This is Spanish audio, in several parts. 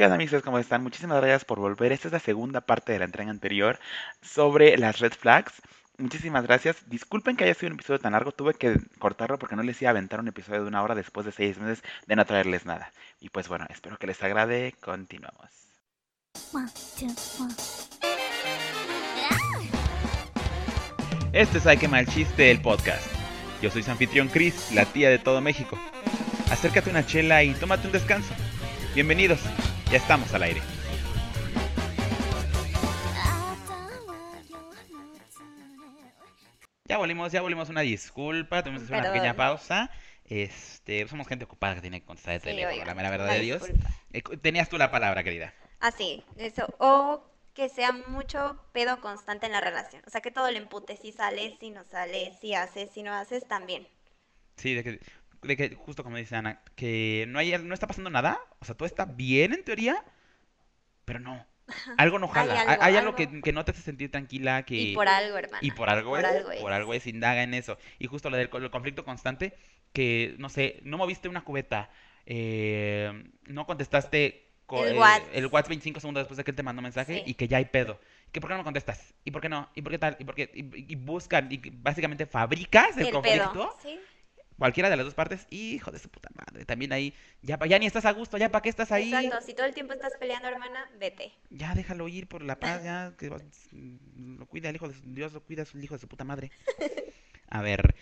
¿Qué amigos? ¿Cómo están? Muchísimas gracias por volver. Esta es la segunda parte de la entrega anterior sobre las red flags. Muchísimas gracias. Disculpen que haya sido un episodio tan largo. Tuve que cortarlo porque no les iba a aventar un episodio de una hora después de seis meses de no traerles nada. Y pues bueno, espero que les agrade. Continuamos. Este es Ay que mal chiste, el podcast. Yo soy su anfitrión Chris, la tía de todo México. Acércate una chela y tómate un descanso. Bienvenidos, ya estamos al aire. Ya volvimos, ya volvimos. Una disculpa, tuvimos una pequeña pausa. Este, somos gente ocupada que tiene que contestar de Sí, teléfono, oiga, la mera verdad de Dios. disculpa. Eh, tenías tú la palabra, querida. Ah, sí, eso. O que sea mucho pedo constante en la relación. O sea, que todo le empute. Si sales, si no sales, si haces, si no haces, también. Sí, de que, de que justo como dice Ana, que no hay, no está pasando nada. O sea, todo está bien en teoría, pero no. Algo no jala. Hay algo, hay algo algo. que, que no te hace sentir tranquila, que... Y por algo, hermana. Y por algo Por es, algo por es. algo es, indaga en eso. Y justo lo del el conflicto constante, que, no sé, no moviste una cubeta, eh, no contestaste co- El eh, Whats. el WhatsApp 25 segundos después de que él te mandó mensaje Sí. y que ya hay pedo. Que por qué no me contestas? ¿Y por qué no? ¿Y por qué tal? ¿Y por qué? Y, y buscan, y básicamente fabricas el, El conflicto, pedo. Sí. Cualquiera de las dos partes, hijo de su puta madre. También ahí, ya, ya ni estás a gusto, ya para qué estás ahí. Exacto. Si todo el tiempo estás peleando, hermana, vete. Ya déjalo ir por la paz, ya que lo cuida el hijo de su- Dios, lo cuida el hijo de su puta madre. A ver.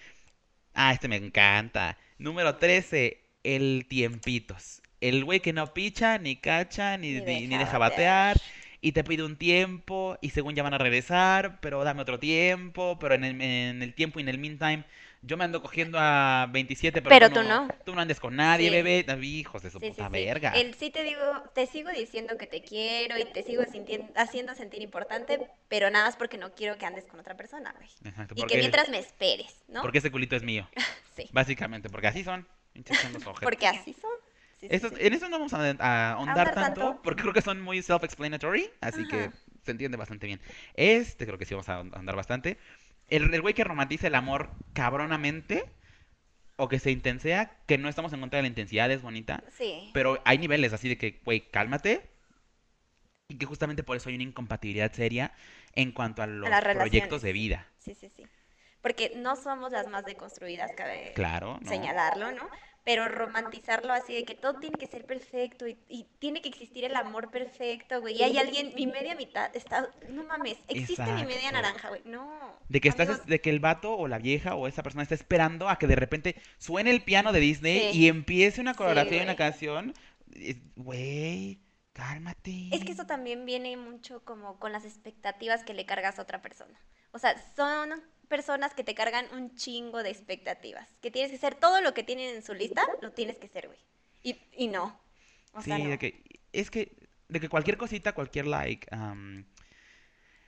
Ah, este me encanta. Número 13, el tiempitos. El güey que no picha, ni cacha, ni, Ni deja deja batear. batear. Y te pide un tiempo, y según ya van a regresar, pero dame otro tiempo, pero en el, en el tiempo y en el meantime, yo me ando cogiendo a 27, pero, Pero tú tú no. no. Tú no andes con nadie, Sí. bebé. Hijos de su Sí, puta sí. verga. El sí te digo, te sigo diciendo que te quiero y te sigo haciendo sentir importante, pero nada más porque no quiero que andes con otra persona, güey. Exacto, Y que mientras me esperes, ¿no? Porque ese culito es mío. Sí. Básicamente, porque así son. Porque así son. Estos-. En eso no vamos a, a ahondar tanto, tanto. porque creo que son muy self-explanatory, así que Ajá. se entiende bastante bien. Este creo que sí vamos a ahondar bastante. El, el güey que romantiza el amor cabronamente, o que se intensea, que no estamos en contra de la intensidad, es bonita, Sí. pero hay niveles así de que, güey, cálmate. Y que justamente por eso hay una incompatibilidad seria en cuanto a los proyectos de vida. Sí, sí, sí. Porque no somos las más deconstruidas, cabe Claro, ¿no? señalarlo, ¿no? Pero romantizarlo así de que todo tiene que ser perfecto y, y tiene que existir el amor perfecto, güey. Y hay alguien, mi media mitad está, no mames, existe mi media naranja, güey. No. De que estás, amigos, de que el vato o la vieja o esa persona está esperando a que de repente suene el piano de Disney Sí. y empiece una Sí, coreografía y una canción. Güey, cálmate. Es que eso también viene mucho como con las expectativas que le cargas a otra persona. O sea, son personas que te cargan un chingo de expectativas. Que tienes que ser todo lo que tienen en su lista, lo tienes que ser, güey. Y, y no. O Sí, sea, no. de que es que de que cualquier cosita, cualquier like, am,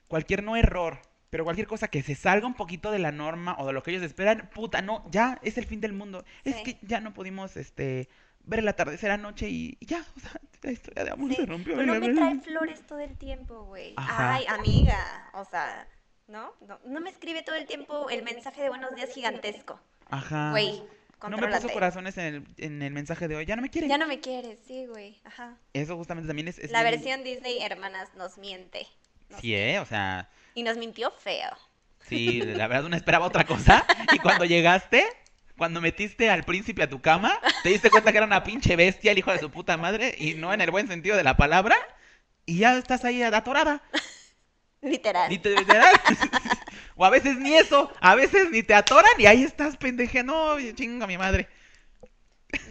cualquier no error, pero cualquier cosa que se salga un poquito de la norma o de lo que ellos esperan, puta, no, ya es el fin del mundo. Es Sí. que ya no pudimos este ver el atardecer anoche y, y ya, o sea, la historia de amor Sí, se rompió. o y no me trae flores todo el tiempo, güey. Ay, amiga. O sea, ¿no? ¿no? no me escribe todo el tiempo el mensaje de buenos días gigantesco. Ajá. Güey, No me puso corazones en el, en el mensaje de hoy. Ya no me quiere. Ya no me quieres, sí, güey. Ajá. Eso justamente también es, es La bien- versión Disney, hermanas, nos miente. Nos- Sí, ¿eh? O sea, Y nos mintió feo. sí, la verdad no esperaba otra cosa. Y cuando llegaste, cuando metiste al príncipe a tu cama, te diste cuenta que era una pinche bestia, el hijo de su puta madre, y no en el buen sentido de la palabra. Y ya estás ahí atorada. Literal. Literal. O a veces ni eso, a veces ni te atoran y ahí estás pendeje. No, chinga mi madre.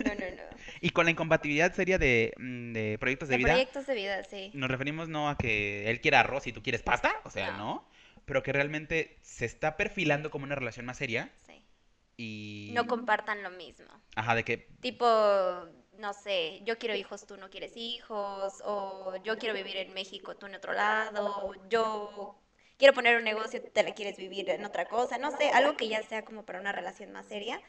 No, no, no. Y con la incompatibilidad seria de, mm, de proyectos de De vida. proyectos de vida, sí. Nos referimos no a que él quiera arroz y tú quieres pasta, o sea, No. no, pero que realmente se está perfilando como una relación más seria sí. y... No compartan lo mismo. Ajá, de que... Tipo, no sé, yo quiero hijos, tú no quieres hijos, o yo quiero vivir en México, tú en otro lado, o yo quiero poner un negocio, tú te la quieres vivir en otra cosa, no sé, algo que ya sea como para una relación más seria.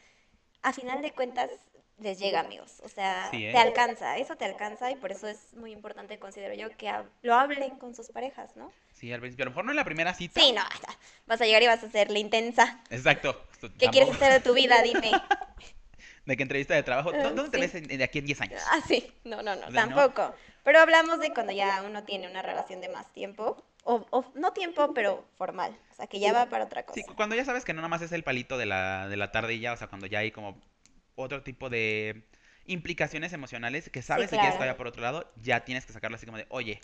A final de cuentas, les llega, amigos. O sea, Sí, ¿eh? te alcanza, eso te alcanza y por eso es muy importante, considero yo, que hab- lo hablen con sus parejas, ¿no? Sí, al principio, a lo mejor no en la primera cita. Sí, no, vas a llegar y vas a ser la intensa. Exacto. ¿Qué quieres hacer de tu vida? Dime. De que entrevista de trabajo. ¿Dó- Eh, ¿Dónde te ves de aquí en 10 años? Ah, sí, no, no, no, O sea, ¿no? tampoco. Pero hablamos de cuando ya uno tiene una relación de más tiempo. O, o no tiempo, pero formal. O sea, que ya va para otra cosa. Sí, cu- cuando ya sabes que no nada más es el palito de la, de la tarde y ya, o sea, cuando ya hay como otro tipo de implicaciones emocionales que sabes que quieres claro. estar por otro lado, ya tienes que sacarlo así como de, oye,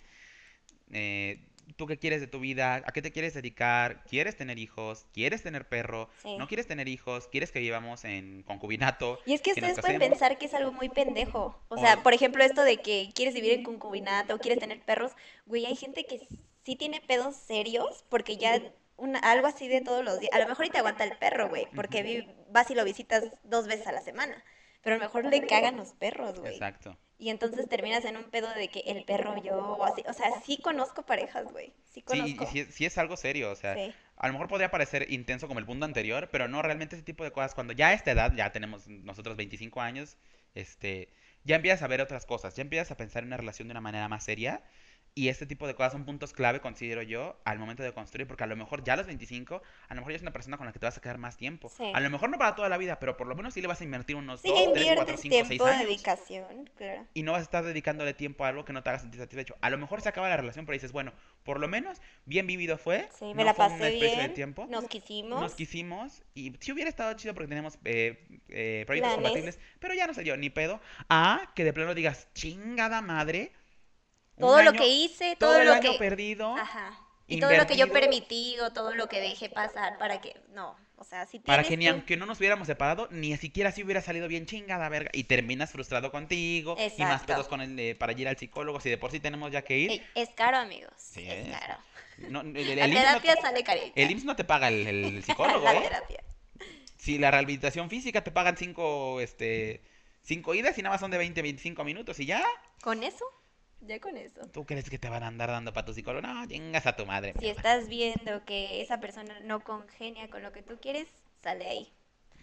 eh, ¿tú qué quieres de tu vida? ¿A qué te quieres dedicar? ¿Quieres tener hijos? ¿Quieres tener perro? Sí. ¿No quieres tener hijos? ¿Quieres que vivamos en concubinato? Y es que ustedes pueden pensar que es algo muy pendejo. O O- sea, por ejemplo, esto de que quieres vivir en concubinato, quieres tener perros. Güey, hay gente que sí tiene pedos serios porque ya una, algo así de todos los días. A lo mejor y te aguanta el perro, güey, porque vi- vas y lo visitas dos veces a la semana. Pero a lo mejor le cagan los perros, güey. Exacto. Y entonces terminas en un pedo de que el perro yo o así. O sea, sí conozco parejas, güey. Sí Sí, y, conozco. sí, es- sí es algo serio, o sea, Sí. a lo mejor podría parecer intenso como el punto anterior, pero no, realmente ese tipo de cosas, cuando ya a esta edad, ya tenemos nosotros 25 años, este, ya empiezas a ver otras cosas, ya empiezas a pensar en una relación de una manera más seria, y este tipo de cosas son puntos clave, considero yo, al momento de construir, porque a lo mejor ya a los 25, a lo mejor ya es una persona con la que te vas a quedar más tiempo. Sí. A lo mejor no para toda la vida, pero por lo menos sí le vas a invertir unos Sí, 2, 3, 4, inviertes 5, 6 tiempo, años. dedicación, claro. Y no vas a estar dedicándole tiempo a algo que no te haga sentir satisfecho. A lo mejor se acaba la relación, pero dices, bueno, por lo menos bien vivido fue. Sí, no me la fue pasé desperdicio de bien. tiempo. Nos quisimos. Nos quisimos y sí hubiera estado chido porque tenemos eh, eh, proyectos Planes. compatibles, pero ya no se dio ni pedo. A que de plano digas, chingada madre. Todo lo que hice, todo, todo, el lo año que... perdido Ajá. Y todo lo que yo permití o todo lo que dejé pasar para que... No, o sea, si para que ni aunque no nos hubiéramos separado, ni siquiera así hubiera salido bien chingada verga. Y terminas frustrado contigo y más Exacto. pedos con el, eh, para ir al psicólogo. Si de por sí tenemos ya que ir. Ey, es caro, amigos. Sí, es es. caro. No, el, el La no terapia te- sale carita. el IMSS no te paga el, el psicólogo, La ¿eh? terapia. Si la rehabilitación física te pagan cinco, este, cinco idas y nada más son de 20, 25 minutos y ya. ¿Con eso? Ya con eso. ¿Tú crees que te van a andar dando para tu psicólogo? No, chingas a tu madre. Si estás viendo que esa persona no congenia con lo que tú quieres, sale ahí.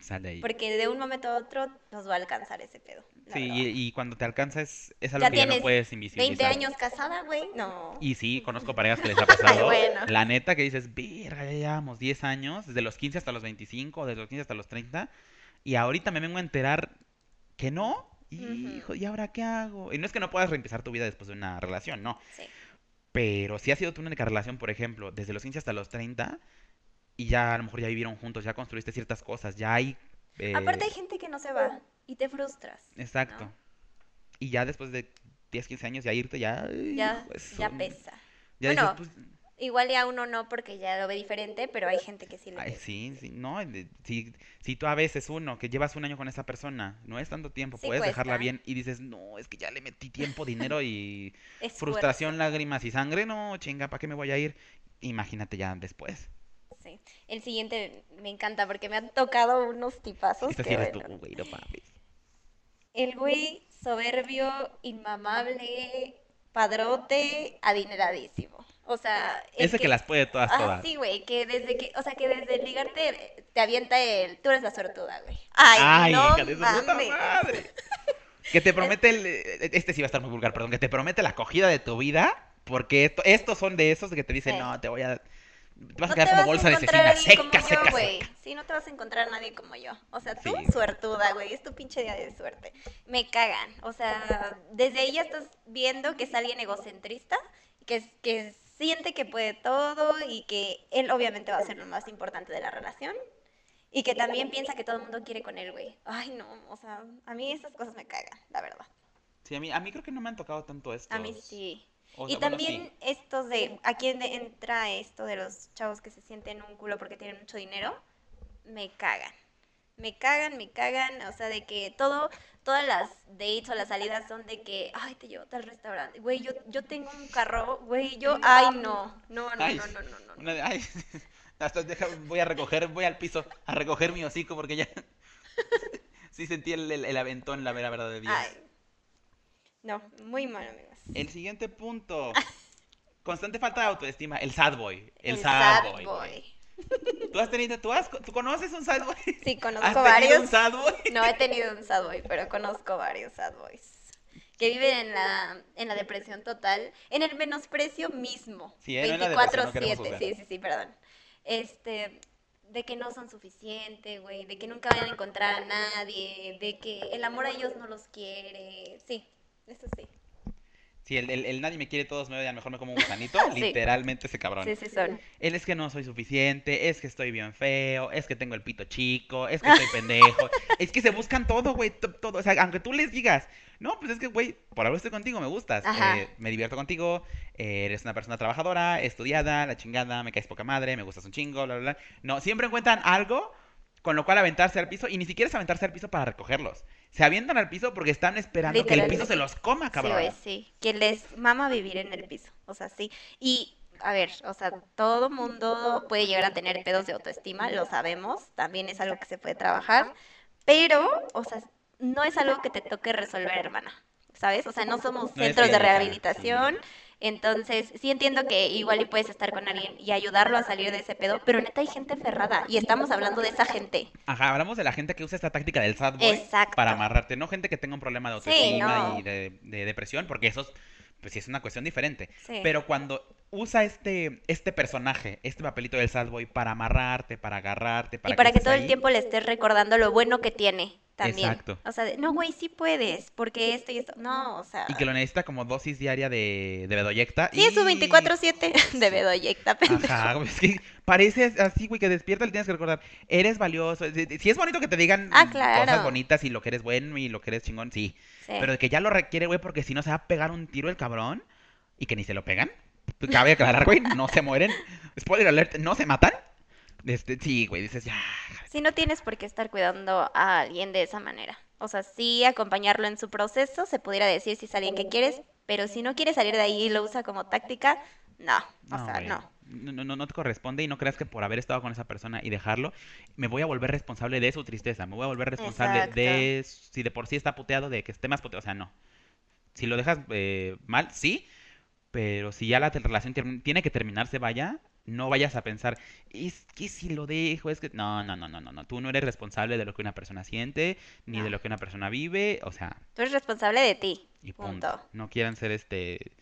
Sal de ahí. Porque de un momento a otro nos va a alcanzar ese pedo. Sí, y, y cuando te alcanza es, es algo Ya que ya no puedes invisibilizar. 20 años casada, güey. No. Y sí, conozco parejas que les ha pasado. Bueno. La neta que dices, verga, ya llevamos 10 años, desde los 15 hasta los 25, desde los 15 hasta los 30, y ahorita me vengo a enterar que no. Hijo, ¿y ahora qué hago? Y no es que no puedas reempezar tu vida después de una relación, no. Sí. Pero si ha sido tu única relación, por ejemplo, desde los 15 hasta los 30, y ya a lo mejor ya vivieron juntos, ya construiste ciertas cosas, ya hay... eh, Aparte hay gente que no se va y te frustras. Exacto. ¿no? Y ya después de 10, 15 años, ya irte, ya... Ya, hijo, es ya un- pesa. Ya dices, Bueno, pues, Igual ya uno no porque ya lo ve diferente, pero hay gente que sí Ay, pesa. sí, sí, no, si, si tú a veces uno, que llevas un año con esa persona, no es tanto tiempo, Sí puedes dejarla bien y dices, no, es que ya le metí tiempo, dinero y frustración, lágrimas y sangre, no, chinga, ¿para qué me voy a ir? Imagínate ya después. Sí. El siguiente me encanta porque me han tocado unos tipazos Esta sí que eres bueno. tú, güey, no mames. El güey soberbio, inmamable, padrote, adineradísimo. O sea, Ese que las puede todas, Ah, todas. sí, güey, que desde que, o sea, que desde ligarte te avienta el, tú eres la sortuda, güey. Ay, Ay, no hija de puta madre. Que te promete el, este sí va a estar muy vulgar, perdón, que te promete la acogida de tu vida, porque esto- estos son de esos de que te dicen, Sí. no, te voy a, te vas a quedar te como bolsa de cecina, seca, seca, güey. seca. Sí, no te vas a encontrar a nadie como yo. O sea, tú Sí. suertuda, güey. Es tu pinche día de suerte. Me cagan. O sea, desde ahí ya estás viendo que es alguien egocentrista, que, es- que siente que puede todo y que él obviamente va a ser lo más importante de la relación. Y que también piensa que todo el mundo quiere con él, güey. Ay, no, o sea, a mí esas cosas me cagan, la verdad. Sí, a mí, a mí creo que no me han tocado tanto esto. A mí sí. O y bueno, también sí. estos de, ¿a quién de- entra esto de los chavos que se sienten un culo porque tienen mucho dinero? Me cagan. Me cagan, me cagan, o sea, de que todo, todas las dates o las salidas son de que, ay, te llevo tal restaurante. Güey, yo, yo tengo un carro, güey, yo, ay, no, no, no, Ay, no, no, no, no. una de- ay, hasta deja- voy a recoger, voy al piso a recoger mi hocico porque ya sí sentí el, el- el aventón, la vera verdad de Dios. Ay. No, muy mal, amigos. El siguiente punto. Constante falta de autoestima. El sad boy. El, El sad, sad boy. boy. ¿Tú has tenido, tú, has, tú conoces un sad boy? Sí, ¿Has conozco tenido varios. un sad boy? No he tenido un sad boy, pero conozco varios sad boys. Que viven en la, en la depresión total, en el menosprecio mismo. Sí, eh, no en la depresión, no queremos 24-7, juzgar. sí, sí, sí, perdón. Este, de que no son suficientes, güey, de que nunca van a encontrar a nadie, de que el amor a ellos no los quiere. Sí, eso sí. Si el, el, el nadie me quiere, todos me odian, mejor me como un gusanito, Sí. literalmente ese cabrón. Sí, sí son. Él es que no soy suficiente, es que estoy bien feo, es que tengo el pito chico, es que estoy pendejo. Es que se buscan todo, güey, to- todo. O sea, aunque tú les digas, no, pues es que, güey, por algo estoy contigo, me gustas. Eh, me divierto contigo, eh, eres una persona trabajadora, estudiada, la chingada, me caes poca madre, me gustas un chingo, bla, bla, bla. No, siempre encuentran algo con lo cual aventarse al piso y ni siquiera es aventarse al piso para recogerlos. Se avientan al piso porque están esperando que el piso se los coma, Sí, cabrón. güey, sí. Que les mama vivir en el piso. O sea, sí. Y, a ver, o sea, todo mundo puede llegar a tener pedos de autoestima, lo sabemos. También es algo que se puede trabajar. Pero, o sea, no es algo que te toque resolver, hermana. ¿Sabes? O sea, no somos No centros de rehabilitación. Entonces, sí entiendo que igual y puedes estar con alguien y ayudarlo a salir de ese pedo, pero neta hay gente ferrada y estamos hablando de esa gente. Ajá, hablamos de la gente que usa esta táctica del sad boy Exacto. para amarrarte, no gente que tenga un problema de Sí, autoestima no. y de, de depresión, porque eso es, pues sí es una cuestión diferente. Sí. Pero cuando usa este, este personaje, este papelito del sad boy para amarrarte, para agarrarte, para y para que todo el tiempo le estés recordando lo bueno que tiene también. Exacto. O sea, de, no, güey, sí puedes, porque esto y esto. No, o sea. Y que lo necesita como dosis diaria de, de bedoyecta. Sí, es su y- 24-7 de bedoyecta, pendejo. Ajá, es que parece así, güey, que despierta le tienes que recordar, eres valioso. Si es bonito que te digan Ah, cosas bonitas y lo que eres bueno y lo que eres chingón, sí. Sí. Pero de que ya lo requiere, güey, porque si no se va a pegar un tiro el cabrón y que ni se lo pegan. Cabe aclarar, güey, no se mueren. Spoiler alert, no se matan. Este, sí, güey, dices, ya. Sí, no tienes por qué estar cuidando a alguien de esa manera. O sea, sí acompañarlo en su proceso, se pudiera decir si es alguien que quieres, pero si no quiere salir de ahí y lo usa como táctica, no. O sea, güey. no. No, no, no, te corresponde y no creas que por haber estado con esa persona y dejarlo, me voy a volver responsable de su tristeza, me voy a volver responsable Exacto. de si de por sí está puteado, de que esté más puteado, o sea, no. Si lo dejas eh, mal, sí, pero si ya la relación tiene que terminarse, vaya, no vayas a pensar, es que si lo dejo, es que... No, no, no, no, no, no, tú no eres responsable de lo que una persona siente, ni de lo que una persona vive, o sea, Tú eres responsable de ti. y punto. Punto. No quieran ser este...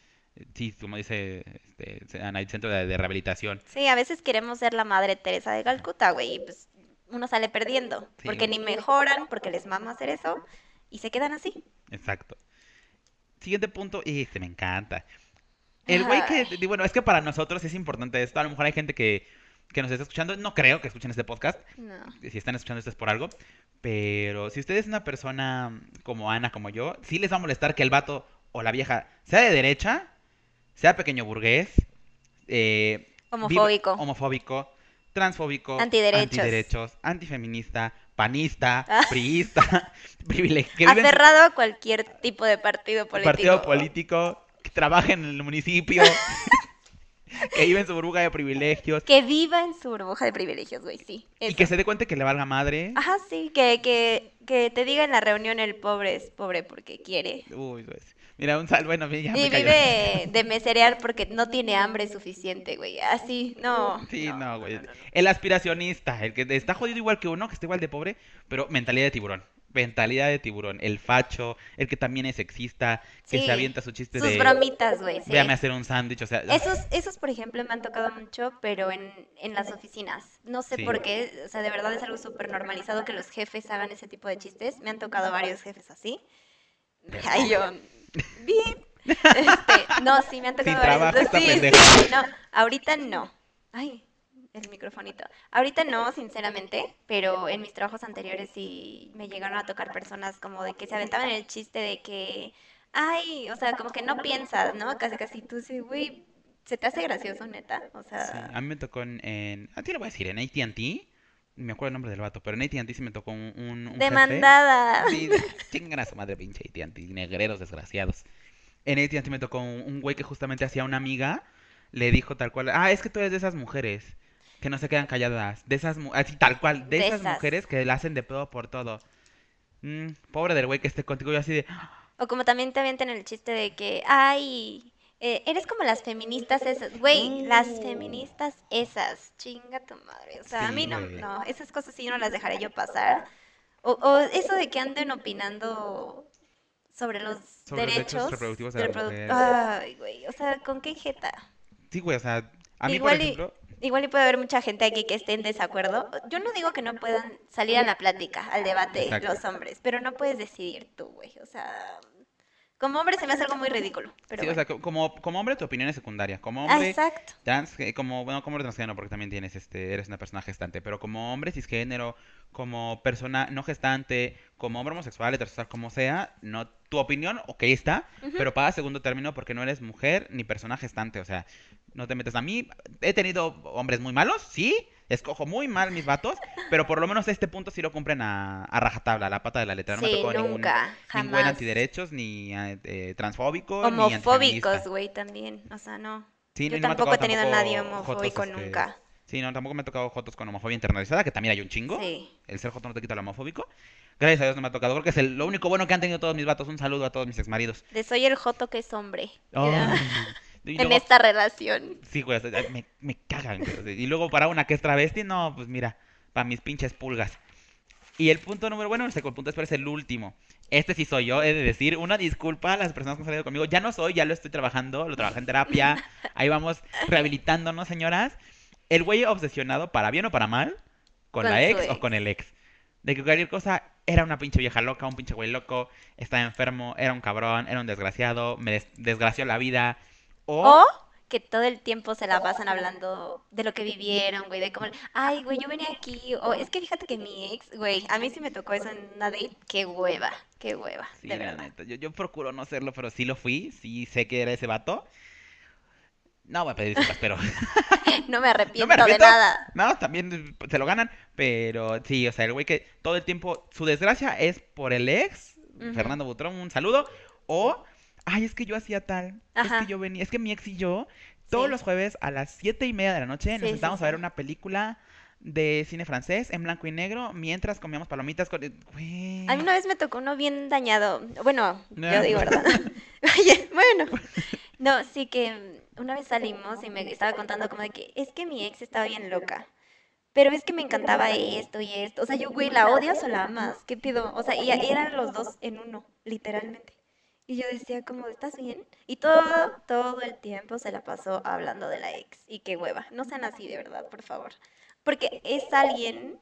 Sí, como dice este, Ana, el centro de, de rehabilitación. Sí, a veces queremos ser la madre Teresa de Calcuta, güey, y pues uno sale perdiendo, Sí, porque güey. ni mejoran, porque les mama hacer eso, y se quedan así. Exacto. Siguiente punto, y este me encanta. El güey que, bueno, es que para nosotros es importante esto. A lo mejor hay gente que, que nos está escuchando. No creo que escuchen este podcast. No. Si están escuchando esto es por algo. Pero si usted es una persona como Ana, como yo, sí les va a molestar que el vato o la vieja sea de derecha, sea pequeño burgués, eh, Homofóbico. homofóbico, transfóbico, Antiderechos. antiderechos, antifeminista, panista, Ah. priista, privilegiado, Aferrado a cualquier tipo de partido político. partido político, trabaja en el municipio, que vive en su burbuja de privilegios Que viva en su burbuja de privilegios, güey, sí. y que se dé cuenta que le valga madre. Ajá, sí, que, que, que te diga en la reunión el pobre es pobre porque quiere. Uy, pues, mira, un sal, bueno, ya Y vive de meserear porque no tiene hambre suficiente, güey. Así, no. Sí, no, güey. El aspiracionista, el que está jodido igual que uno, que está igual de pobre, pero mentalidad de tiburón. Mentalidad de tiburón. El facho, el que también es sexista, que Sí, se avienta su chiste Sus de bromitas, güey, sí. véame hacer un sándwich, o sea, Esos, esos, por ejemplo, me han tocado mucho, pero en, en las oficinas. No sé Sí. por qué, o sea, de verdad es algo súper normalizado que los jefes hagan ese tipo de chistes. Me han tocado varios jefes así. Ay, yo, bien. Este, no, sí, me han tocado varios. sí, no, ahorita no. Ay, el microfonito. Ahorita no, sinceramente, pero en mis trabajos anteriores sí me llegaron a tocar personas como de que se aventaban el chiste de que, ay, o sea, como que no piensas, ¿no? Casi, casi tú sí, güey, se te hace gracioso, neta. O Sí, sea, a mí me tocó en, en- a ti lo voy a decir, en AT&T, me acuerdo el nombre del vato, pero en AT&T sí me tocó un, un, un demandada. Sí, chingan a su madre pinche AT&T, negreros desgraciados. En AT&T me tocó un, un güey que justamente hacía una amiga, le dijo tal cual, ah, es que tú eres de esas mujeres que no se quedan calladas, de esas, así tal cual, de, De esas, esas. mujeres que la hacen de pedo por todo. Mm, pobre del güey que esté contigo, yo así de, O como también te avientan el chiste de que, ay, eh, eres como las feministas esas. Güey, las feministas esas. Chinga tu madre. O sea, a mí no, no, esas cosas sí no las dejaré yo pasar. O, o eso de que anden opinando sobre los Sobre derechos derechos. reproductivos de la mujer. Ay, güey, o sea, ¿con qué jeta? sí, güey, o sea, a mí, Igual por y- ejemplo, Igual y puede haber mucha gente aquí que esté en desacuerdo. Yo no digo que no puedan salir a la plática, al debate Exacto. los hombres, pero no puedes decidir tú, güey. O sea, Como hombre se me hace algo muy ridículo. Pero Sí, o sea, co- como, como hombre tu opinión es secundaria. Como Ah, hombre exacto. trans, eh, como, bueno, como hombre transgénero, porque también tienes, este, eres una persona gestante, pero como hombre cisgénero, como persona no gestante, como hombre homosexual, heterosexual, como sea, no, tu opinión, ok, está, pero para segundo término porque no eres mujer ni persona gestante, o sea, no te metes a mí. He tenido hombres muy malos, sí, escojo muy mal mis vatos, pero por lo menos este punto sí lo cumplen a, a rajatabla, a la pata de la letra. No me Sí, tocó ningún, nunca, ningún jamás. antiderechos, ni eh, eh, transfóbico, ni Homofóbicos, güey, también. O sea, no. Sí, Yo no me tampoco he tenido a nadie homofóbico jotos, este, nunca. Sí, no, tampoco me ha tocado jotos con homofobia internalizada, que también hay un chingo. Sí. El ser joto no te quita lo homofóbico. Gracias a Dios no me ha tocado. Creo que es el- lo único bueno que han tenido todos mis vatos. Un saludo a todos mis exmaridos. De soy el joto que es hombre. Ay, y en luego- esta relación. Sí, güey, me, me cagan. güey. Y luego para una que es travesti, no, pues mira, para mis pinches pulgas. Y el punto número, bueno, el punto es, pero es el último. Este sí soy yo, he de decir, una disculpa a las personas que han salido conmigo. Ya no soy, ya lo estoy trabajando, lo trabajé en terapia. Ahí vamos rehabilitándonos, señoras. El güey obsesionado, para bien o para mal, con, Con la su ex, o ex. con el ex. De que cualquier cosa era una pinche vieja loca, un pinche güey loco, estaba enfermo, era un cabrón, era un desgraciado, me des- desgració la vida. O, O que todo el tiempo se la pasan hablando de lo que vivieron, güey, de cómo, ay, güey, yo venía aquí, o es que fíjate que mi ex, güey, a mí sí me tocó eso en una date, qué hueva, qué hueva, Sí, de la verdad. neta. Yo, yo procuro no serlo, pero sí lo fui. Sí sé que era ese vato. No voy a pedir disculpas, pero. No me arrepiento, No me arrepiento. de nada. No, también se lo ganan. Pero sí, o sea, el güey que todo el tiempo. Su desgracia es por el ex. Fernando Butrón, un saludo. O. Ay, es que yo hacía tal. Es que yo venía. Es que mi ex y yo. Todos Sí. los jueves a las siete y media de la noche nos sí, sentábamos a ver una película de cine francés en blanco y negro mientras comíamos palomitas con. Güey. A mí una vez me tocó uno bien dañado. Bueno, No. yo digo verdad. Bueno. No, sí que una vez salimos y me estaba contando como de que es que mi ex estaba bien loca. Pero es que me encantaba esto y esto. O sea, yo, güey, ¿la odias o la amas? ¿Qué pido? O sea, y eran los dos en uno, literalmente. Y yo decía como, ¿estás bien? Y todo, todo el tiempo se la pasó hablando de la ex. Y qué hueva. No sean así, de verdad, por favor. Porque es alguien,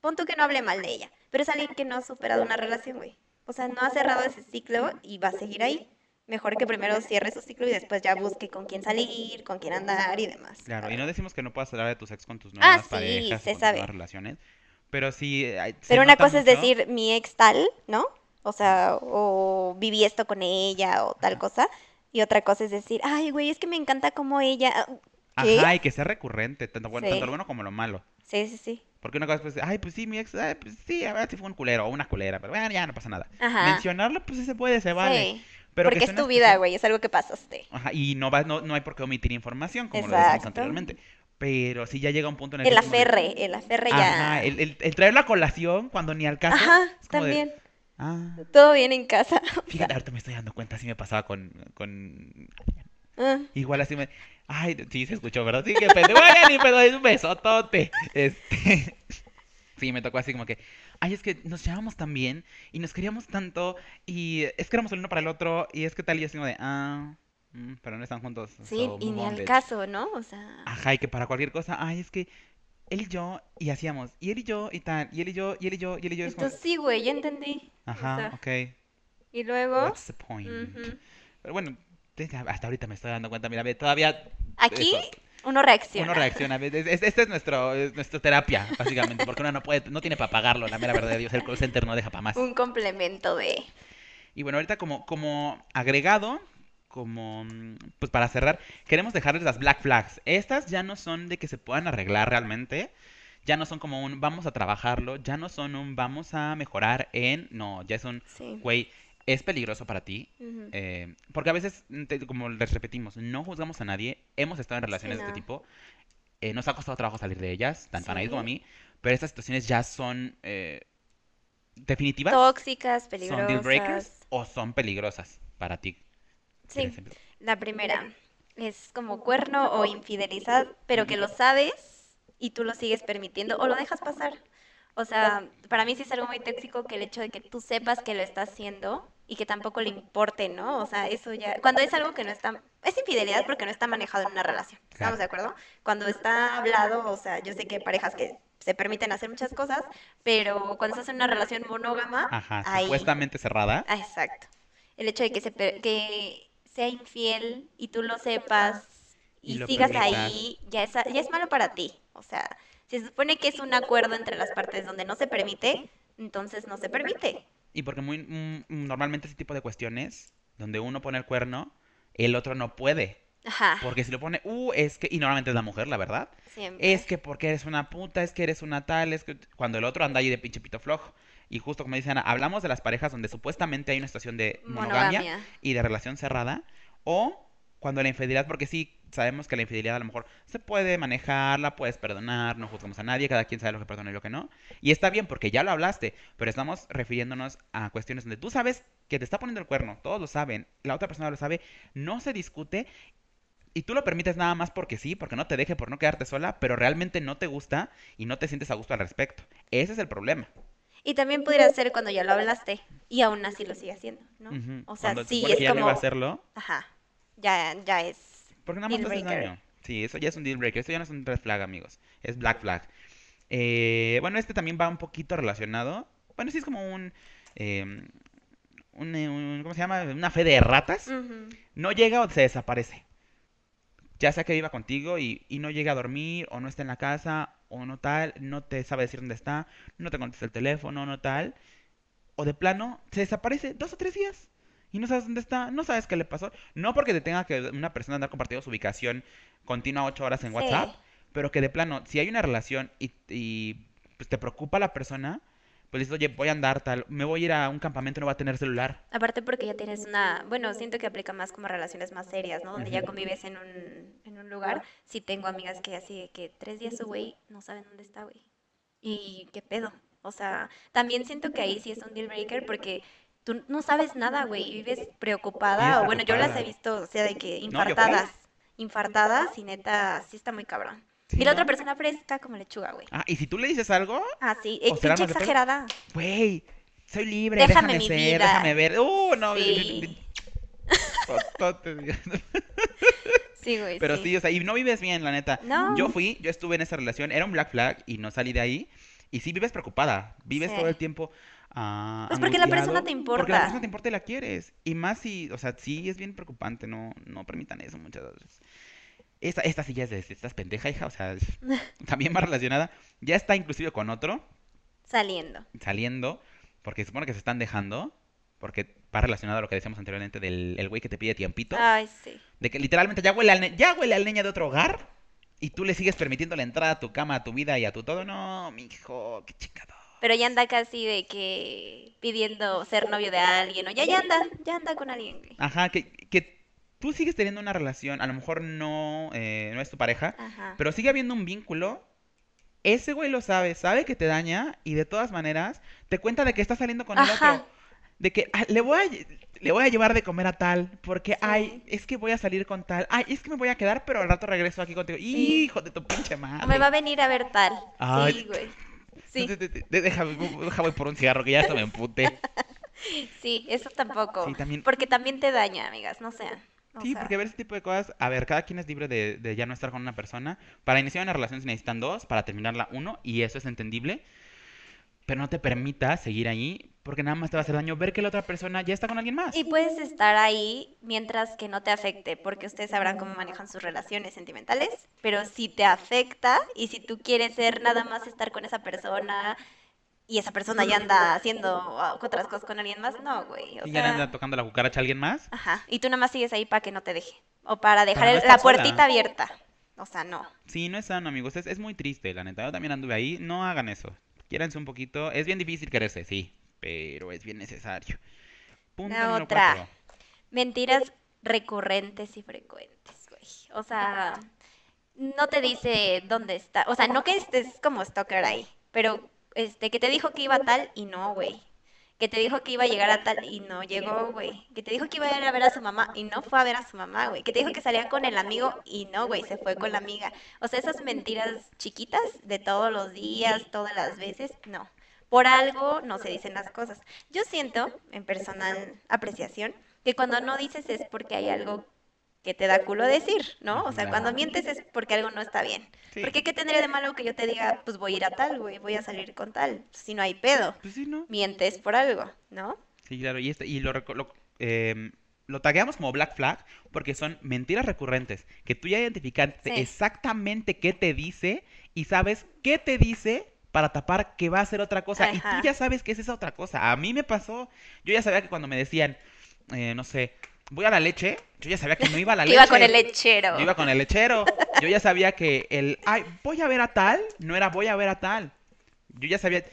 pon tú que no hable mal de ella, pero es alguien que no ha superado una relación, güey. O sea, no ha cerrado ese ciclo y va a seguir ahí. Mejor que primero cierre su ciclo y después ya busque con quién salir, con quién andar y demás. Claro, y no decimos que no puedas hablar de tus ex con tus Ah, nuevas sí, parejas, se con tus sabe. nuevas relaciones, pero sí Pero una cosa es mucho- decir mi ex tal, ¿no? O sea, o viví esto con ella o tal cosa. Y otra cosa es decir, ay, güey, es que me encanta como ella. ¿Qué? Ajá, y que sea recurrente, tanto, bueno, Sí. tanto lo bueno como lo malo. Sí, sí, sí. Porque una cosa es, pues, ay, pues sí, mi ex, ay, pues sí, a ver si fue un culero o una culera, pero bueno, ya no pasa nada. Ajá. Mencionarlo, pues sí se puede, se vale. Sí. Pero Porque es tu vida, güey, es algo que pasaste. Ajá, y no, va, no, no hay por qué omitir información, como lo decimos anteriormente. Pero sí ya llega un punto en el El que es como aferre, el aferre ya. Ajá, el, el, el traer la colación cuando ni al caso. Ajá, de, también. Ah, Todo bien en casa. fíjate, ahorita me estoy dando cuenta, así me pasaba con, con Ah, Igual así me. Ay, sí se escuchó, ¿verdad? Sí, que pendejo. Bueno, ni pedo, es un besotote. Este. Sí, me tocó así como que. Ay, es que nos llevábamos tan bien y nos queríamos tanto y es que éramos el uno para el otro y es que tal y así como de. Ah, mm, pero no están juntos. Sí, so y ni al bitch". caso, ¿no? O sea, Ajá, y que para cualquier cosa. Ay, es que él y yo y hacíamos. Y él y yo y tal. Y él y yo, y él y yo, y él y yo. Es como. entonces sí, güey, ya entendí. O Ajá, sea, ok. Y luego, What's the point? ujú. Pero bueno, hasta ahorita me estoy dando cuenta. Mira, ve, todavía. aquí eso. uno reacciona. Uno reacciona. Es- es- Esta es, nuestro, es nuestra terapia, básicamente, porque uno no puede, no tiene para pagarlo, la mera verdad de Dios, el call center no deja para más. Un complemento de... Y bueno, ahorita como, como agregado, como mm, pues para cerrar, queremos dejarles las black flags. Estas ya no son de que se puedan arreglar realmente, ya no son como un vamos a trabajarlo, ya no son un vamos a mejorar en, no, ya es un, Sí. güey, es peligroso para ti, eh, porque a veces, mm, te- como les repetimos, no juzgamos a nadie, hemos estado en relaciones de no. este tipo, eh, nos ha costado trabajo salir de ellas, tanto a Anaís como a mí, pero estas situaciones ya son eh, definitivas, Tóxicas, son deal breakers peligrosas. o son peligrosas para ti. Sí, la primera es como cuerno o infidelidad, pero que lo sabes y tú lo sigues permitiendo o lo dejas pasar. O sea, para mí sí es algo muy tóxico que el hecho de que tú sepas que lo está haciendo y que tampoco le importe, ¿no? O sea, eso ya, cuando es algo que no está, es infidelidad porque no está manejado en una relación, ¿estamos Claro. de acuerdo? Cuando está hablado, o sea, yo sé que hay parejas que se permiten hacer muchas cosas, pero cuando estás en una relación monógama, Ajá, ahí- supuestamente cerrada. Ah, exacto. el hecho de que, se, que sea infiel y tú lo sepas Y sigas ahí, ya es, ya es malo para ti. O sea, si se supone que es un acuerdo entre las partes donde no se permite, entonces no se permite. Y porque muy mm, normalmente ese tipo de cuestiones, donde uno pone el cuerno, el otro no puede. Ajá, Porque si lo pone, uh, es que, y normalmente es la mujer, la verdad. siempre. Es que porque eres una puta, es que eres una tal, es que cuando el otro anda ahí de pinche pito flojo. Y justo como dice Ana, hablamos de las parejas donde supuestamente hay una situación de monogamia, Monogamia. y de relación cerrada, o cuando la infidelidad, porque sí sabemos que la infidelidad a lo mejor se puede manejar, la puedes perdonar, no juzgamos a nadie, cada quien sabe lo que perdona y lo que no. Y está bien porque ya lo hablaste, pero estamos refiriéndonos a cuestiones donde tú sabes que te está poniendo el cuerno, todos lo saben, la otra persona lo sabe, no se discute y tú lo permites nada más porque sí, porque no te deje por no quedarte sola, pero realmente no te gusta y no te sientes a gusto al respecto. Ese es el problema. Y también pudiera ser cuando ya lo hablaste y aún así lo sigue haciendo, ¿no? O sea, Cuando sí, es ya como... a hacerlo, Ajá, ya, ya es... Porque nada más Deal breaker. daño. Sí, eso ya es un deal breaker. Esto ya no es un red flag, amigos. Es black flag. Eh, bueno, este también va un poquito relacionado. Bueno, sí es como un, eh, un, un- ¿cómo se llama? Una fe de ratas. No llega o se desaparece. Ya sea que viva contigo y, y no llega a dormir o no está en la casa o no tal, no te sabe decir dónde está, no te contesta el teléfono, no tal. O de plano, se desaparece dos o tres días y no sabes dónde está, no sabes qué le pasó. No porque te tenga que una persona andar compartiendo su ubicación continua ocho horas en Sí. WhatsApp, pero que de plano, si hay una relación y, y, pues te preocupa la persona, pues dices, oye, voy a andar tal, me voy a ir a un campamento, no va a tener celular. Aparte porque ya tienes una, bueno, siento que aplica más como relaciones más serias, ¿no? Donde ya convives en un, en un lugar. Sí tengo amigas que así de que tres días su güey no saben dónde está, güey. Y qué pedo. O sea, también siento que ahí sí es un deal breaker porque tú no sabes nada, güey, y vives preocupada. O bueno, yo las he visto, o sea, de que infartadas. Infartadas y neta, sí está muy cabrón. Sí, y la ¿no? otra persona fresca como lechuga, güey. Ah, y si tú le dices algo, Ah, sí, es pinche exagerada. Güey, soy libre, Déjame déjame, mi ser, vida. déjame ver. Uh, no. Sí. Sí, güey, Pero sí, o sea, y no vives bien, la neta. No. Yo fui, yo estuve en esa relación, era un black flag y no salí de ahí. Y sí vives preocupada, vives Sí. todo el tiempo ah, Pues porque la persona te Porque la importa. persona te importa y la quieres. Y más si, o sea, sí es bien preocupante, no, no permitan eso muchas veces. Esta, esta sí ya es de, estás pendeja, hija, o sea, también va relacionada. Ya está inclusive con otro, Saliendo. saliendo, porque supone que se están dejando, porque va relacionado a lo que decíamos anteriormente del el güey que te pide tiempito, Ay, sí. de que literalmente ya huele al ya huele al leña de otro hogar y tú le sigues permitiendo la entrada a tu cama, a tu vida y a tu todo, no, mijo, qué chingado. Pero ya anda casi de que pidiendo ser novio de alguien, o ya, ya anda, ya anda con alguien. Ajá, que, que tú sigues teniendo una relación, a lo mejor no, eh, no es tu pareja, Ajá. pero sigue habiendo un vínculo. Ese güey lo sabe, sabe que te daña y de todas maneras te cuenta de que está saliendo con el otro. De que "Ah, le voy a, le voy a llevar de comer a tal, porque, Sí. ay, es que voy a salir con tal, ay, es que me voy a quedar, pero al rato regreso aquí contigo. Sí. Hijo de tu pinche madre. me va a venir a ver tal. Ay. Sí, güey. Sí, deja voy por un cigarro que ya hasta me emputé. sí, eso tampoco. Sí, también. Porque también te daña, amigas, no sean. Sí, sea, porque ver ese tipo de cosas, a ver, cada quien es libre de, de ya no estar con una persona. Para iniciar una relación se necesitan dos, para terminarla uno, y eso es entendible. Pero no te permita seguir ahí, porque nada más te va a hacer daño ver que la otra persona ya está con alguien más. Y puedes estar ahí mientras que no te afecte, porque ustedes sabrán cómo manejan sus relaciones sentimentales, pero si te afecta y si tú quieres ser nada más estar con esa persona y esa persona ya anda haciendo ah, otras cosas con alguien más, no, güey. O Y ya sea, anda tocando la cucaracha a alguien más. ajá, y tú nada más sigues ahí para que no te deje o para dejar no el- estar la sola. puertita abierta. O sea, no. Sí, no es sano, amigos. Es, es muy triste, la neta. Yo también anduve ahí. No hagan eso. Quiéranse un poquito. Es bien difícil quererse, sí. Pero es bien necesario. Punto La número otra. cuatro. Mentiras recurrentes y frecuentes, güey. O sea, no te dice dónde está. O sea, no que estés como stalker ahí, pero este que te dijo que iba a tal y no, güey. Que te dijo que iba a llegar a tal y no llegó, güey. Que te dijo que iba a ir a ver a su mamá y no fue a ver a su mamá, güey. Que te dijo que salía con el amigo y no, güey, se fue con la amiga. O sea, esas mentiras chiquitas de todos los días, todas las veces, no. Por algo no se dicen las cosas. Yo siento, en personal apreciación, que cuando no dices es porque hay algo que te da culo decir, ¿no? O sea, Claro. cuando mientes es porque algo no está bien. Sí. Porque qué tendría de malo que yo te diga, pues voy a ir a tal, güey, voy a salir con tal, si no hay pedo. Pues sí, ¿no? Mientes por algo, ¿no? Sí, claro. Y, este, y lo, lo- em, lo tagueamos como Black Flag porque son mentiras recurrentes que tú ya identificaste Sí. exactamente qué te dice y sabes qué te dice para tapar que va a ser otra cosa y tú ya sabes que es esa otra cosa. A mí me pasó, yo ya sabía que cuando me decían, eh, no sé, voy a la leche, yo ya sabía que no iba a la leche. iba con el lechero. Yo iba con el lechero. Yo ya sabía que el, ay, voy a ver a tal, no era voy a ver a tal. Yo ya sabía,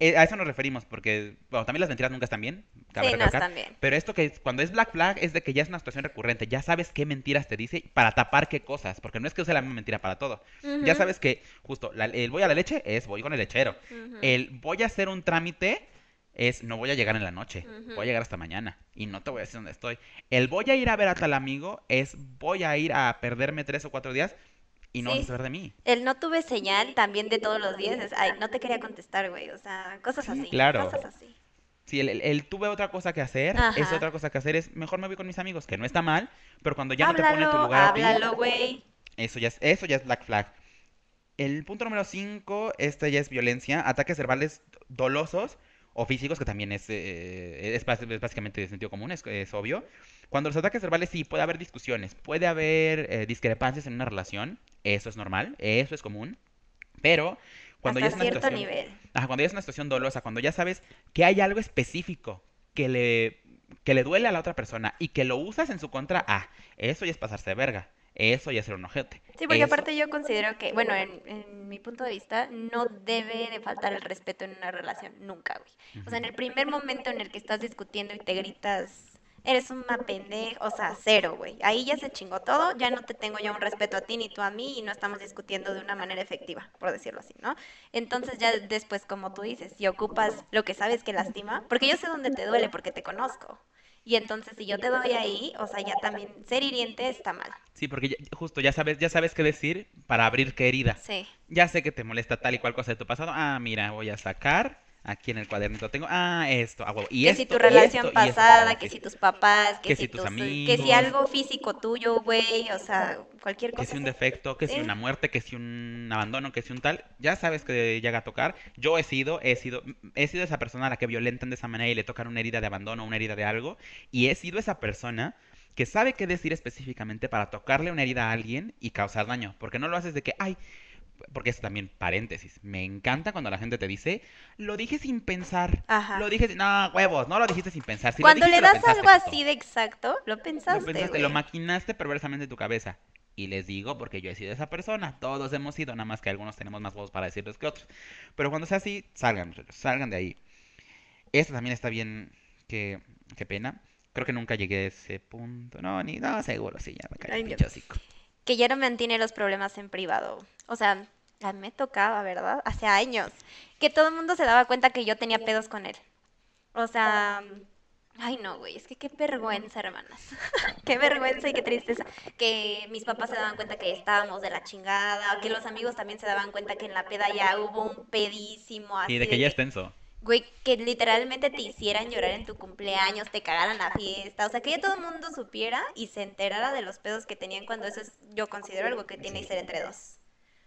eh, a eso nos referimos, porque, bueno, también las mentiras nunca están bien, Sí, no recalcar. están bien. Pero esto que es- cuando es Black Flag es de que ya es una situación recurrente, ya sabes qué mentiras te dice para tapar qué cosas, porque no es que use la misma mentira para todo. Ya sabes que justo la- el voy a la leche es voy con el lechero. El voy a hacer un trámite es no voy a llegar en la noche, voy a llegar hasta mañana y no te voy a decir dónde estoy. El voy a ir a ver a tal amigo es voy a ir a perderme tres o cuatro días y no vas a Sí. saber de mí. El no tuve señal también de todos los días es, ay, no te quería contestar, güey. O sea, cosas Sí, así. claro. Cosas así. Si el, el- el tuve otra cosa que hacer, Ajá. esa otra cosa que hacer es mejor me voy con mis amigos, que no está mal, pero cuando ya no te pone en tu lugar háblalo, güey. eso ya es, eso ya es Black Flag. El punto número 5, este ya es violencia, ataques verbales dolosos o físicos, que también es, eh, es, básicamente de sentido común, es, es obvio. Cuando los ataques verbales sí, puede haber discusiones, puede haber eh, discrepancias en una relación, eso es normal, eso es común, pero cuando ya es una cierto situación... nivel. Ajá, cuando ya es una situación dolosa, cuando ya sabes que hay algo específico que le, que le duele a la otra persona y que lo usas en su contra, ah, eso ya es pasarse de verga. Eso ya es ser un ojete. Sí, porque aparte yo considero que, bueno, en, en mi punto de vista, no debe de faltar el respeto en una relación, nunca, güey. O sea, en el primer momento en el que estás discutiendo y te gritas, eres una pendeja, o sea, cero, güey. Ahí ya se chingó todo, ya no te tengo ya un respeto a ti ni tú a mí y no estamos discutiendo de una manera efectiva, por decirlo así, ¿no? Entonces ya después, como tú dices, si ocupas lo que sabes que lastima, porque yo sé dónde te duele porque te conozco. Y entonces si yo te doy ahí, o sea, ya también ser hiriente está mal. Sí, porque ya- justo ya sabes, ya sabes qué decir para abrir qué herida. Sí. Ya sé que te molesta tal y cual cosa de tu pasado. Ah, mira, voy a sacar. Aquí en el cuadernito tengo. Ah, esto. Ah, huevo, y que esto, si tu relación esto, y esto pasada, para que si tus papás, que, Que si tus tus- que si amigos. algo físico tuyo, güey, o sea, cualquier Que cosa. si un defecto, que si Sí. una muerte, que si un abandono, que si un tal, ya sabes que llega a tocar. Yo he sido, he sido, he sido esa persona a la que violentan de esa manera y le tocan una herida de abandono, una herida de algo. Y he sido esa persona que sabe qué decir específicamente para tocarle una herida a alguien y causar daño. Porque no lo haces de que, ay, porque es también paréntesis. Me encanta cuando la gente te dice, lo dije sin pensar. Ajá. Lo dije sin... No, huevos, no lo dijiste sin pensar. Si Cuando le dijiste, lo das algo así de exacto, lo pensaste, Lo pensaste, güey. lo maquinaste perversamente en tu cabeza. Y les digo porque yo he sido esa persona. Todos hemos sido, nada más que algunos tenemos más voz para decirles que otros. Pero cuando sea así, salgan, salgan de ahí. Esto también está bien. Qué, qué pena. Creo que nunca llegué a ese punto. No, ni no, seguro, sí, ya me caí Ay, Que ya no mantiene los problemas en privado. O sea, a mí me tocaba, ¿verdad? Hace años. Que todo el mundo se daba cuenta que yo tenía pedos con él. O sea, ay no, güey, es que qué vergüenza, hermanas. qué vergüenza y qué tristeza. Que mis papás se daban cuenta que estábamos de la chingada, que los amigos también se daban cuenta que en la peda ya hubo un pedísimo así Y de que ya es tenso. Güey, que literalmente te hicieran llorar en tu cumpleaños, te cagaran la fiesta, o sea, que ya todo el mundo supiera y se enterara de los pedos que tenían cuando eso es, yo considero algo que tiene que ser entre dos.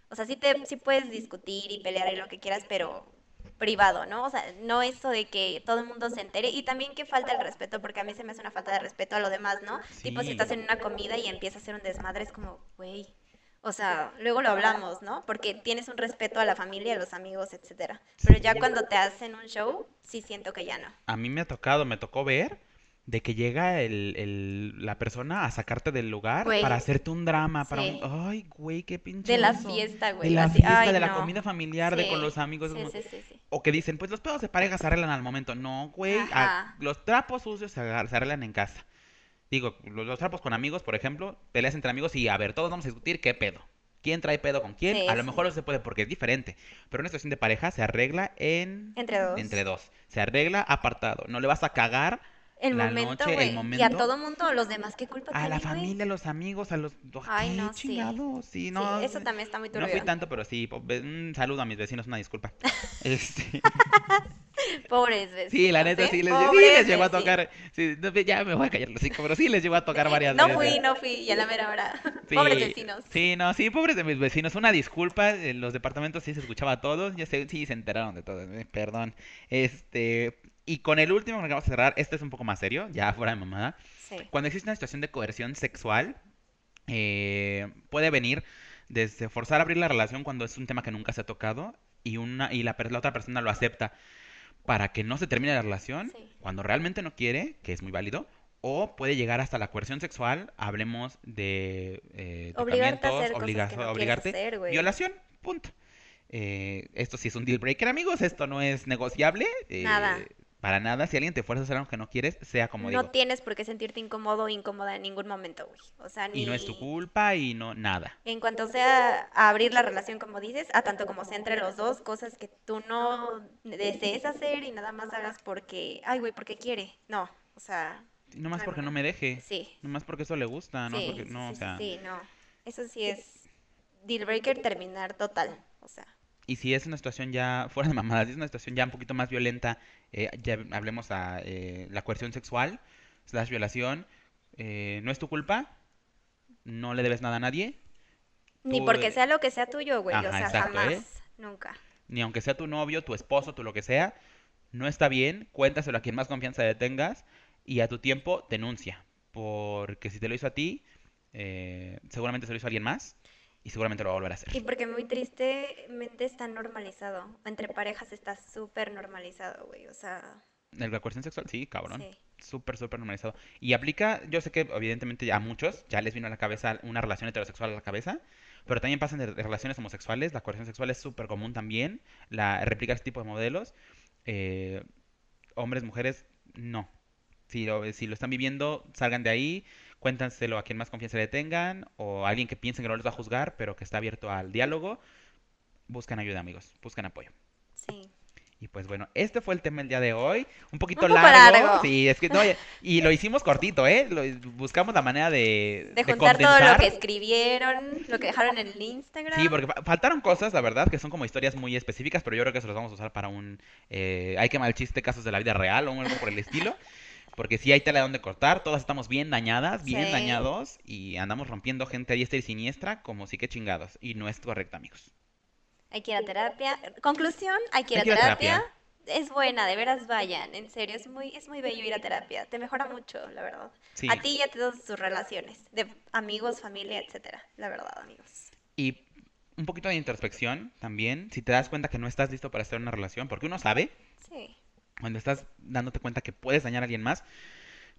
O sea, sí, te, sí puedes discutir y pelear y lo que quieras, pero privado, ¿no? O sea, no eso de que todo el mundo se entere y también que falta el respeto, porque a mí se me hace una falta de respeto a lo demás, ¿no? Tipo, si estás en una comida y empieza a hacer un desmadre, es como, güey, o sea, luego lo hablamos, ¿no? Porque tienes un respeto a la familia, a los amigos, etcétera. Pero ya cuando te hacen un show, sí siento que ya no. A mí me ha tocado, me tocó ver de que llega el, el- la persona a sacarte del lugar Güey. para hacerte un drama, para Sí. un... Ay, güey, qué pinche De la fiesta, güey. De la así, fiesta, ay, de la comida familiar, de con los amigos. Sí, como- sí, sí, sí. O que dicen, pues los pedos de pareja se arreglan al momento. No, güey. a- los trapos sucios se arreglan en casa. Digo, los, trapos con amigos, por ejemplo, peleas entre amigos y a ver, todos vamos a discutir qué pedo. ¿Quién trae pedo con quién? Sí, a lo mejor no se puede porque es diferente. Pero una situación de pareja se arregla en... Entre dos. Entre dos. Se arregla apartado. No le vas a cagar El la momento, noche, el. Y a todo mundo, los demás, ¿qué culpa a la tienen, familia, a los amigos, a los... Ay, ¿Qué no, chingados? Sí, Sí, no... eso también está muy No turbio. fui tanto, pero sí. Un saludo a mis vecinos, una disculpa. Este... Pobres vecinos. Sí, la neta, ¿eh? sí les, sí les llegó a tocar. sí, no, ya me voy a callar los cinco, pero sí les llegó a tocar varias No veces. fui, no fui, y a la mera hora. Sí, Pobres vecinos. Sí, no, sí, pobres de mis vecinos. Una disculpa, en los departamentos sí se escuchaba a todos. Ya sé, sí se enteraron de todo, eh, perdón. Este, Y con el último que vamos a cerrar, este es un poco más serio, ya fuera de mamada. Sí. Cuando existe una situación de coerción sexual, eh, puede venir desde forzar a abrir la relación cuando es un tema que nunca se ha tocado y, una, y la, la otra persona lo acepta para que no se termine la relación, Sí. cuando realmente no quiere, que es muy válido, o puede llegar hasta la coerción sexual, hablemos de eh, Obligarte a hacer cosas obliga- que no obligarte, hacer, violación, punto. Eh, esto sí es un deal breaker, amigos, esto no es negociable. eh, Nada. Para nada, si alguien te fuerza a hacer algo que no quieres, sea como no digo. tienes por qué sentirte incómodo o incómoda en ningún momento, güey. O sea, ni... Y no es tu culpa y no nada. En cuanto sea a abrir la relación, como dices, a tanto como sea entre los dos, cosas que tú no desees hacer y nada más hagas porque, ay, güey, porque quiere. No, o sea, Y nomás porque no. me deje. sí. Nomás porque eso le gusta, no sí, porque no, sí, o sea. sí, no. Eso sí es deal breaker terminar total. O sea, Y si es una situación ya, fuera de mamadas, si es una situación ya un poquito más violenta, eh, ya hablemos a eh, la coerción sexual, slash violación, eh, no es tu culpa, no le debes nada a nadie, ni Tú, porque eh, sea lo que sea tuyo, güey. ajá, o sea, exacto, jamás, ¿eh? nunca. ni aunque sea tu novio, tu esposo, tu lo que sea, no está bien, cuéntaselo a quien más confianza le tengas y a tu tiempo denuncia, porque si te lo hizo a ti, eh, seguramente se lo hizo a alguien más y seguramente lo va a volver a hacer. Y porque muy tristemente está normalizado. Entre parejas está súper normalizado, güey. O sea, La coerción sexual, sí, cabrón. sí. Súper, súper normalizado. Y aplica, yo sé que evidentemente a muchos ya les vino a la cabeza una relación heterosexual a la cabeza, pero también pasan de, relaciones homosexuales. La coerción sexual es súper común también. La replicar este tipo de modelos. eh, hombres, mujeres, no. Si lo, si lo están viviendo, salgan de ahí, cuéntanselo a quien más confianza le tengan, o a alguien que piensen que no les va a juzgar, pero que está abierto al diálogo. Buscan ayuda, amigos. Buscan apoyo. Sí. Y pues bueno, este fue el tema del día de hoy. Un poquito Un largo. largo. Sí, es que no, y lo hicimos cortito, ¿eh? Lo- buscamos la manera de, De de juntar todo lo que escribieron, lo que dejaron en el Instagram. Sí, porque fa- faltaron cosas, la verdad, que son como historias muy específicas, pero yo creo que se los vamos a usar para un... eh, hay que mal chiste, casos de la vida real o algo por el estilo. Porque sí hay tela de donde cortar, todas estamos bien dañadas, bien Sí. dañados, y andamos rompiendo gente a diestra y siniestra, como si que chingados. Y no es correcto, amigos. Hay que ir a terapia. Conclusión, hay que ir Hay a que ir a terapia. terapia. Es buena, de veras vayan, en serio, es muy, es muy bello ir a terapia, te mejora mucho, la verdad. Sí. A ti y a todas tus relaciones, de amigos, familia, etcétera, la verdad, amigos. Y un poquito de introspección también, si te das cuenta que no estás listo para estar en una relación, porque uno sabe, Sí. Cuando estás dándote cuenta que puedes dañar a alguien más,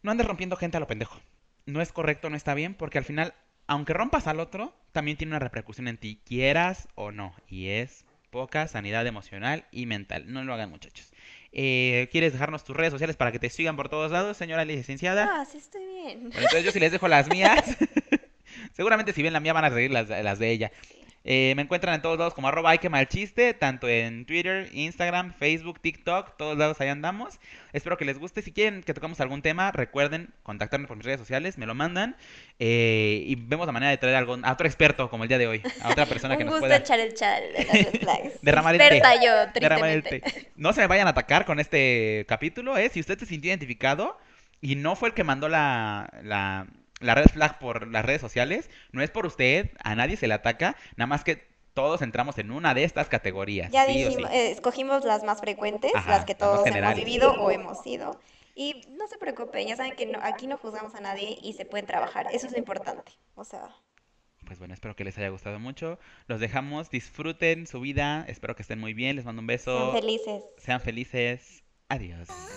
no andes rompiendo gente a lo pendejo. No es correcto, no está bien, porque al final, aunque rompas al otro, también tiene una repercusión en ti, quieras o no. Y es poca sanidad emocional y mental. No lo hagan, muchachos. Eh, ¿Quieres dejarnos tus redes sociales para que te sigan por todos lados, señora licenciada? Ah, sí estoy bien. Bueno, entonces yo si les dejo las mías, seguramente si ven la mía van a seguir las, las de ella. Eh, me encuentran en todos lados como arroba ay que mal chiste, tanto en Twitter, Instagram, Facebook, TikTok, todos lados ahí andamos. Espero que les guste. Si quieren que tocamos algún tema, recuerden contactarme por mis redes sociales, me lo mandan eh, y vemos la manera de traer algún, a otro experto como el día de hoy, a otra persona que Un nos gusto pueda echar el chal de las. Derramar el té. Yo, derramar el té. No se me vayan a atacar con este capítulo, ¿eh? Si usted se sintió identificado y no fue el que mandó la, la, la red flag por las redes sociales, no es por usted, a nadie se le ataca, nada más que todos entramos en una de estas categorías. Ya sí dijimos, sí. eh, escogimos las más frecuentes, Ajá, las que todos hemos vivido o hemos sido. Y no se preocupen, ya saben que no- aquí no juzgamos a nadie y se pueden trabajar. Eso es lo importante. O sea, Pues bueno, espero que les haya gustado mucho. Los dejamos, disfruten su vida, espero que estén muy bien, les mando un beso. sean felices. Sean felices. アディオス。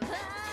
Bye.